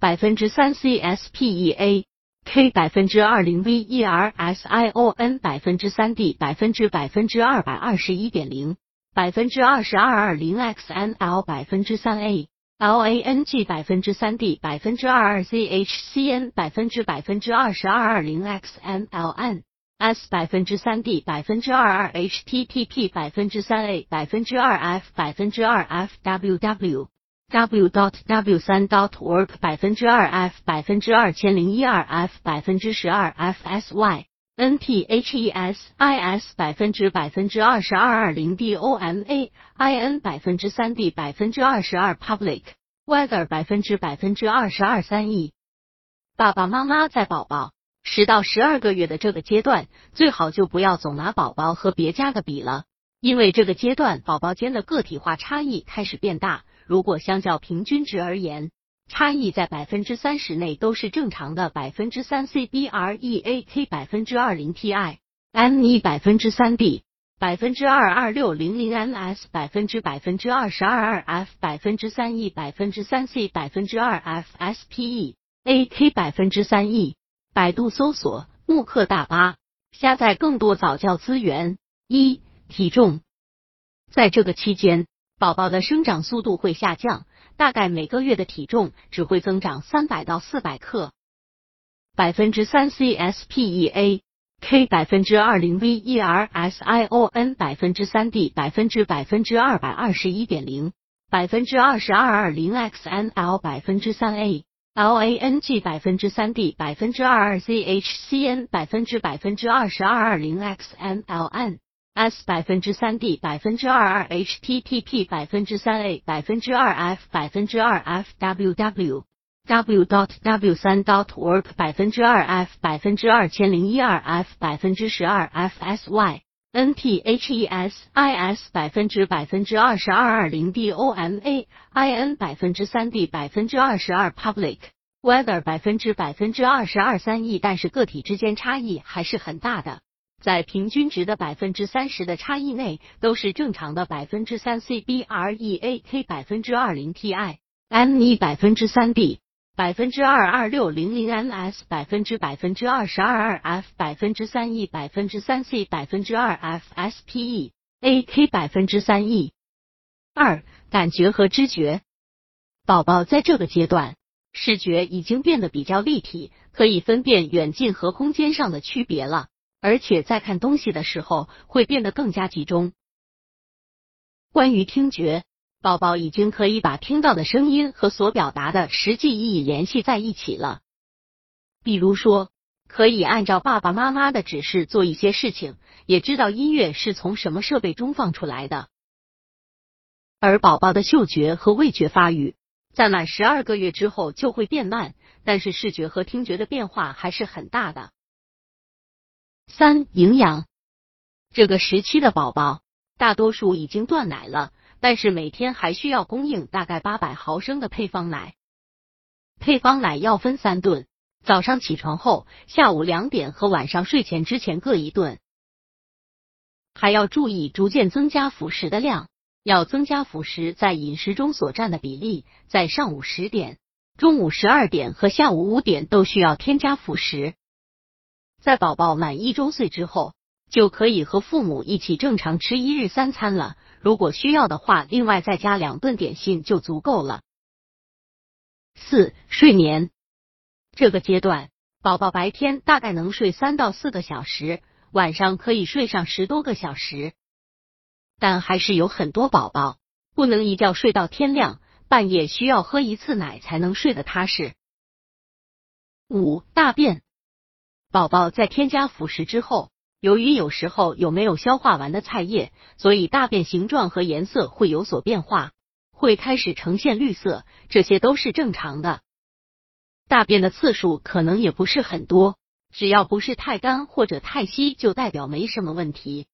百分之三 CSPEA K 百分之二零 VERSION 百分之三 D 百分之百分之二百二十一点零百分之二十二二零 XNL 百分之三 A LANG 百分之三 D 百分之二二 CHCN 百分之百分之二十二二零 XNLN S 百分之三 D 百分之二二 HTTP 百分之三 A 百分之二 F 百分之二 FWW W dot W 三 dot work 百分之二 F 百分之二千零一二 F 百分之十二 FSY N T H E S I S 百分之百分之二十二二零 D O M A I N 百分之三 D 百分之二十二 Public Weather 百分之百分之二十二三 E 爸爸妈妈在宝宝十到十二个月的这个阶段，最好就不要总拿宝宝和别家的比了，因为这个阶段宝宝间的个体化差异开始变大。如果相较平均值而言，差异在百分之三十内都是正常的。百分之三 C B R E A K 百分之二零 T I M E 百分之三 D 百分之二二六零零 M S 百分之百分之二十二二 F 百分之三 E 百分之三 C 百分之二 F S P E A K 百分之三 E。百度搜索慕课大巴，下载更多早教资源。一体重，在这个期间。宝宝的生长速度会下降，大概每个月的体重只会增长三百到四百克。百分之三 CSPEA K 百分之二零 VERSION 百分之三 D 百分之百分之二百二十一点零百分之二十二二零 XNL 百分之三 A LANG 百分之三 D 百分之二二 CHCN 百分之百分之二十二二零 XNLN S 百分之三 D 百分之二二 HTTP 百分之三 A 百分之二 F 百分之二 FWW W dot W 三 dot work 百分之二 F 百分之二千零一二 F 百分之十二 FSY N T H E S I S 百分之百分之二十二二零 D O M A I N 百分之三 D 百分之二十二 Public Weather 百分之百分之二十二三 E，但是个体之间差异还是很大的。在平均值的百分之三十的差异内，都是正常的。百分之三 C B R E A K 百分之二零 T I M E 百分之三 D 百分之二二六零零 M S 百分之百分之二十二二 F 百分之三 E 百分之三 C 百分之二 F S P E A K 百分之三 E 二感觉和知觉，宝宝在这个阶段，视觉已经变得比较立体，可以分辨远近和空间上的区别了。而且在看东西的时候会变得更加集中。关于听觉，宝宝已经可以把听到的声音和所表达的实际意义联系在一起了。比如说，可以按照爸爸妈妈的指示做一些事情，也知道音乐是从什么设备中放出来的。而宝宝的嗅觉和味觉发育在满十二个月之后就会变慢，但是视觉和听觉的变化还是很大的。三、营养。这个时期的宝宝大多数已经断奶了，但是每天还需要供应大概八百毫升的配方奶。配方奶要分三顿：早上起床后、下午两点和晚上睡前之前各一顿。还要注意逐渐增加辅食的量，要增加辅食在饮食中所占的比例，在上午十点、中午十二点和下午五点都需要添加辅食。在宝宝满一周岁之后，就可以和父母一起正常吃一日三餐了。如果需要的话，另外再加两顿点心就足够了。四、睡眠这个阶段，宝宝白天大概能睡三到四个小时，晚上可以睡上十多个小时。但还是有很多宝宝不能一觉睡到天亮，半夜需要喝一次奶才能睡得踏实。五、大便。宝宝在添加辅食之后，由于有时候有没有消化完的菜叶，所以大便形状和颜色会有所变化，会开始呈现绿色，这些都是正常的。大便的次数可能也不是很多，只要不是太干或者太稀，就代表没什么问题。